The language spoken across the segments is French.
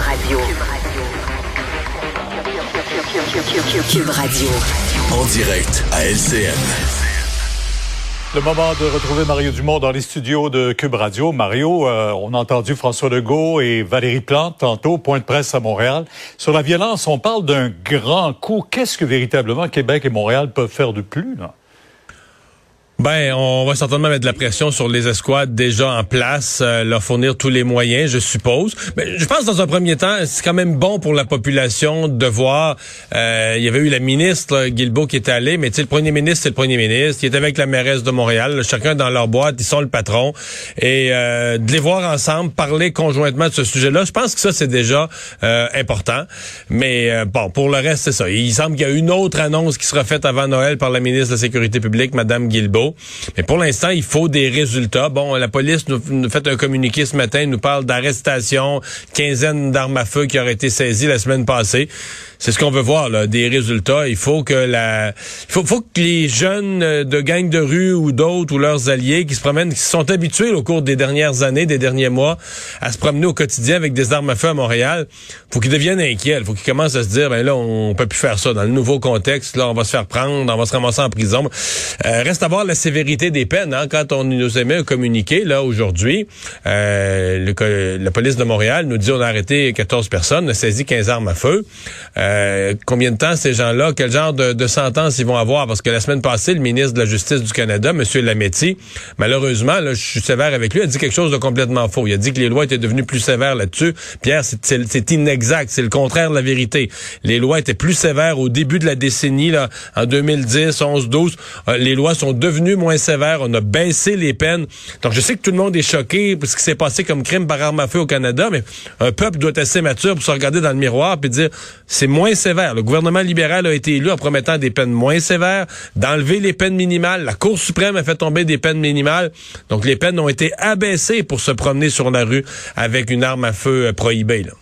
Radio. Cube Radio. En direct à LCN. Le moment de retrouver Mario Dumont dans les studios de Cube Radio. Mario, euh, on a entendu François Legault et Valérie Plante tantôt, point de presse à Montréal. Sur la violence, on parle d'un grand coup. Qu'est-ce que véritablement Québec et Montréal peuvent faire de plus? Là? Ben, on va certainement mettre de la pression sur les escouades déjà en place, euh, leur fournir tous les moyens, je suppose. Mais je pense dans un premier temps, c'est quand même bon pour la population de voir. Euh, il y avait eu la ministre Guilbeault qui était allée, mais le premier ministre, c'est le premier ministre. qui est avec la mairesse de Montréal, chacun dans leur boîte, ils sont le patron. Et euh, de les voir ensemble, parler conjointement de ce sujet-là, je pense que ça c'est déjà important. Mais bon, pour le reste, c'est ça. Il semble qu'il y a une autre annonce qui sera faite avant Noël par la ministre de la Sécurité publique, Madame Guilbeault mais pour l'instant, il faut des résultats. Bon, la police nous, fait un communiqué ce matin, nous parle d'arrestation, quinzaine d'armes à feu qui auraient été saisies la semaine passée. C'est ce qu'on veut voir, là, des résultats. Il faut que la, il faut, faut que les jeunes de gangs de rue ou d'autres ou leurs alliés qui se promènent, qui sont habitués au cours des dernières années, des derniers mois, à se promener au quotidien avec des armes à feu à Montréal, faut qu'ils deviennent inquiets. Faut qu'ils commencent à se dire, ben là, on peut plus faire ça dans le nouveau contexte. Là, on va se faire prendre, on va se ramasser en prison. Euh, reste à voir sévérité des peines. Hein, quand on nous émet un communiqué là aujourd'hui, euh, la police de Montréal nous dit on a arrêté 14 personnes, on a saisi 15 armes à feu. Euh, combien de temps ces gens-là, quel genre de, de, sentence ils vont avoir? Parce que la semaine passée, le ministre de la Justice du Canada, M. Lametti, malheureusement, là, je suis sévère avec lui, a dit quelque chose de complètement faux. Il a dit que les lois étaient devenues plus sévères là-dessus. Pierre, c'est inexact, c'est le contraire de la vérité. Les lois étaient plus sévères au début de la décennie, là, en 2010, 11, 12. les lois sont devenues moins sévères. On a baissé les peines. Donc, je sais que tout le monde est choqué pour ce qui s'est passé comme crime par arme à feu au Canada, mais un peuple doit être assez mature pour se regarder dans le miroir et dire, c'est moins sévère. Le gouvernement libéral a été élu en promettant des peines moins sévères, d'enlever les peines minimales. La Cour suprême a fait tomber des peines minimales. Donc, les peines ont été abaissées pour se promener sur la rue avec une arme à feu euh, prohibée. Là.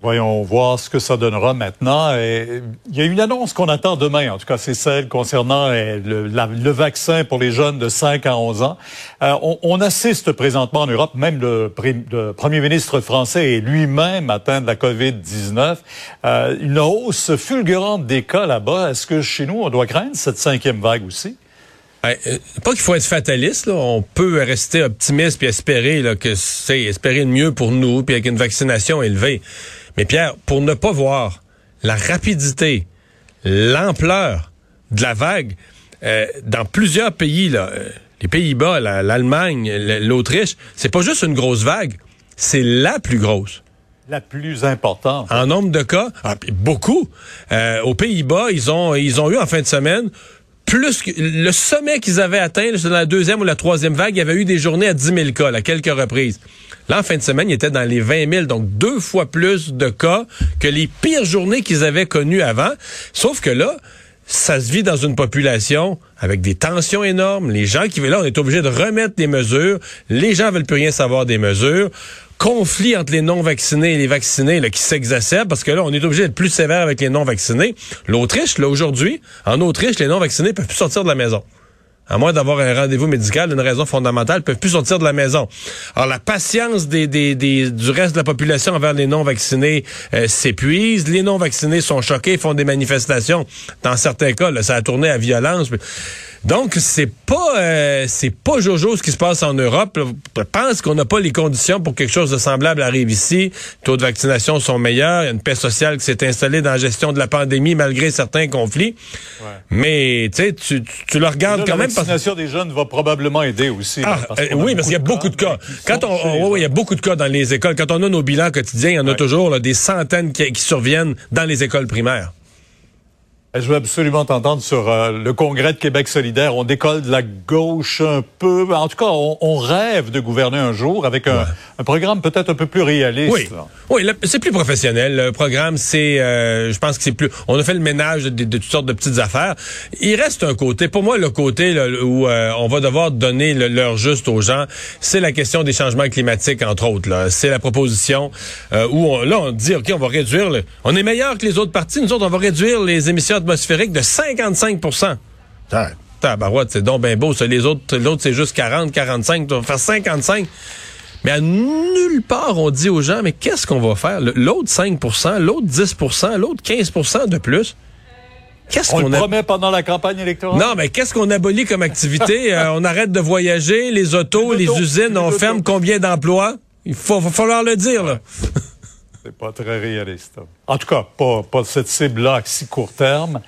Voyons voir ce que ça donnera maintenant. il y a une annonce qu'on attend demain, en tout cas c'est celle concernant euh, le, vaccin pour les jeunes de 5 à 11 ans. Euh, on, assiste présentement en Europe, même le, premier ministre français est lui-même atteint de la COVID-19, euh, une hausse fulgurante des cas là-bas. Est-ce que chez nous, on doit craindre cette cinquième vague aussi? pas qu'il faut être fataliste, on peut rester optimiste puis espérer là, que c'est espérer le mieux pour nous, puis avec une vaccination élevée. Mais Pierre, pour ne pas voir la rapidité, l'ampleur de la vague euh, dans plusieurs pays, là, euh, les Pays-Bas, l'Allemagne, l'Autriche, c'est pas juste une grosse vague, c'est la plus grosse. La plus importante. En nombre de cas, ah, beaucoup. Euh, aux Pays-Bas, ils ont ils ont eu en fin de semaine plus que le sommet qu'ils avaient atteint, dans la deuxième ou la troisième vague, il y avait eu des journées à 10 000 cas à quelques reprises. Là, en fin de semaine, il était dans les 20 000, donc deux fois plus de cas que les pires journées qu'ils avaient connues avant. Sauf que là, ça se vit dans une population avec des tensions énormes. Les gens qui veulent là, on est obligé de remettre des mesures. Les gens veulent plus rien savoir des mesures conflit entre les non-vaccinés et les vaccinés qui s'exacerbe parce que là, on est obligé d'être plus sévère avec les non-vaccinés. L'Autriche, là, aujourd'hui, en Autriche, les non-vaccinés peuvent plus sortir de la maison. À moins d'avoir un rendez-vous médical, une raison fondamentale, peuvent plus sortir de la maison. Alors, la patience des, des, du reste de la population envers les non-vaccinés euh, s'épuise. Les non-vaccinés sont choqués, font des manifestations. Dans certains cas, là, ça a tourné à violence. Donc, c'est pas euh, c'est pas Jojo ce qui se passe en Europe. Je pense qu'on n'a pas les conditions pour quelque chose de semblable arrive ici. Les taux de vaccination sont meilleurs. Il y a une paix sociale qui s'est installée dans la gestion de la pandémie malgré certains conflits. Mais tu sais, tu, tu le regardes quand même. La vaccination des jeunes va probablement aider aussi. Ah, euh, oui, parce qu'il y a beaucoup de cas. Quand on, il y a beaucoup de cas dans les écoles. Quand on a nos bilans quotidiens, il y en a toujours des centaines qui surviennent dans les écoles primaires. Je veux absolument t'entendre sur euh, le congrès de Québec solidaire. On décolle de la gauche un peu. En tout cas, on, rêve de gouverner un jour avec un, programme peut-être un peu plus réaliste. Oui, oui c'est plus professionnel. Le programme, c'est, euh, je pense que c'est plus. On a fait le ménage de, toutes sortes de petites affaires. Il reste un côté. Pour moi, le côté où euh, on va devoir donner l'heure juste aux gens, c'est la question des changements climatiques, entre autres. C'est la proposition où on, là on dit, ok, on va réduire. on est meilleur que les autres partis. Nous autres, on va réduire les émissions atmosphérique de 55 Tabarouette, c'est donc bien beau. Les autres, l'autre, c'est juste 40, 45. Tu vas faire 55. Mais à nulle part, on dit aux gens, mais qu'est-ce qu'on va faire? L'autre 5% l'autre 10% l'autre 15% de plus. Qu'est-ce On qu'on a... promet pendant la campagne électorale? Non, mais qu'est-ce qu'on abolit comme activité? Euh, on arrête de voyager, les autos, Les les, autos, usines, les on autos. ferme combien d'emplois? Il faut, va falloir le dire, là. C'est pas très réaliste. En tout cas, pas, pas cette cible-là à si court terme.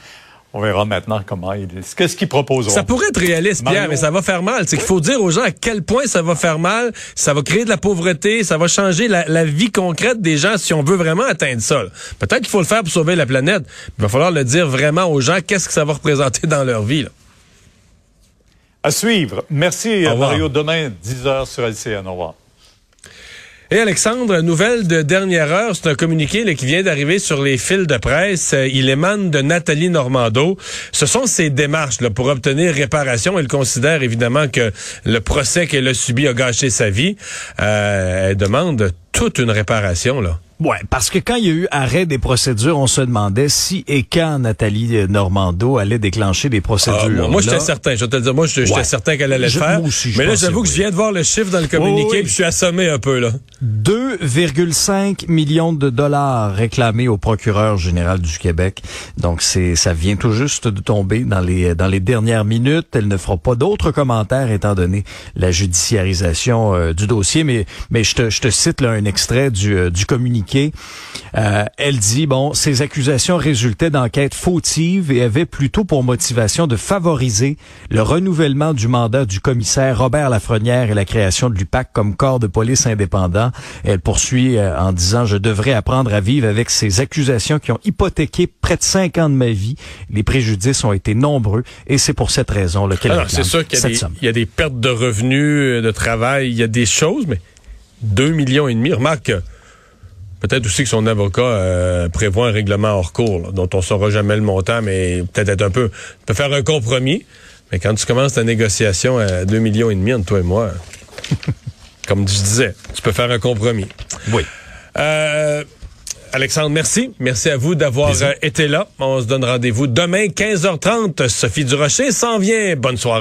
On verra maintenant comment il Qu'est-ce qu'ils proposeront? Ça pourrait être réaliste, Pierre, mais ça va faire mal. C'est qu'il faut dire aux gens à quel point ça va faire mal, ça va créer de la pauvreté, ça va changer la, la vie concrète des gens si on veut vraiment atteindre ça. Peut-être qu'il faut le faire pour sauver la planète. Il va falloir le dire vraiment aux gens, qu'est-ce que ça va représenter dans leur vie. là. À suivre. Merci. Mario. Demain, 10h sur LCN. Au revoir. Et Alexandre, nouvelle de dernière heure, c'est un communiqué qui vient d'arriver sur les fils de presse. Euh, Il émane de Nathalie Normando. Ce sont ses démarches pour obtenir réparation. Elle considère évidemment que le procès qu'elle a subi a gâché sa vie. Euh, elle demande toute une réparation. là. Ouais, parce que quand il y a eu arrêt des procédures, on se demandait si et quand Nathalie euh, Normando allait déclencher des procédures. Ah, moi, moi, j'étais certain. Je vais te le dire, moi, j'étais Ouais. certain qu'elle allait le faire. aussi, Mais là, j'avoue que je viens de voir le chiffre dans le communiqué, Oui, oui. puis je suis assommé un peu là. 2,5 millions de dollars réclamés au procureur général du Québec. Donc c'est ça vient tout juste de tomber dans les dans les dernières minutes. Elle ne fera pas d'autres commentaires étant donné la judiciarisation euh, du dossier. Mais mais je te je te cite là un extrait du euh, du communiqué. Euh, elle dit bon ces accusations résultaient d'enquêtes fautives et avaient plutôt pour motivation de favoriser le renouvellement du mandat du commissaire Robert Lafrenière et la création de l'UPAC comme corps de police indépendant. Elle poursuit euh, en disant je devrais apprendre à vivre avec ces accusations qui ont hypothéqué près de cinq ans de ma vie. Les préjudices ont été nombreux et c'est pour cette raison qu'elle c'est sûr qu'il y, y a des pertes de revenus, euh, de travail, il y a des choses, mais 2 millions et demi. Remarque que peut-être aussi que son avocat euh, prévoit un règlement hors cours, là, dont on saura jamais le montant, mais peut-être être un peu, peut faire un compromis. Mais quand tu commences ta négociation à 2 millions et demi entre toi et moi, comme je disais, tu peux faire un compromis. Oui. Euh, Alexandre, merci. Merci à vous d'avoir euh, été là. On se donne rendez-vous demain, 15h30. Sophie Durocher s'en vient. Bonne soirée.